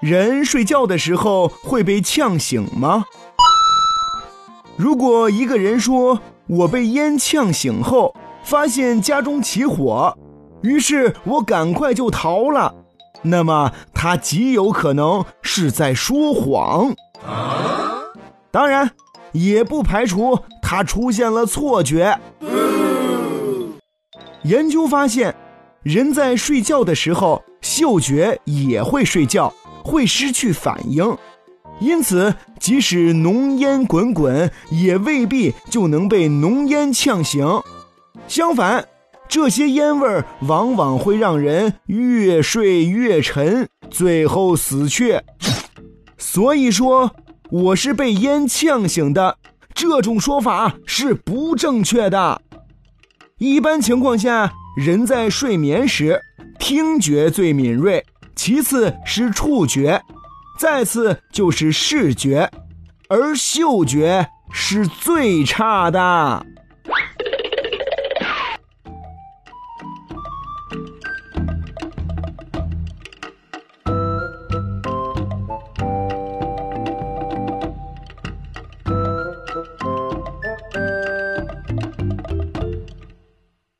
人睡觉的时候会被呛醒吗？如果一个人说我被烟呛醒后，发现家中起火，于是我赶快就逃了，那么他极有可能是在说谎。当然，也不排除他出现了错觉。研究发现，人在睡觉的时候，嗅觉也会睡觉。会失去反应，因此即使浓烟滚滚，也未必就能被浓烟呛醒。相反，这些烟味儿往往会让人越睡越沉，最后死去。所以说，我是被烟呛醒的，这种说法是不正确的。一般情况下，人在睡眠时，听觉最敏锐。其次是触觉，再次就是视觉，而嗅觉是最差的。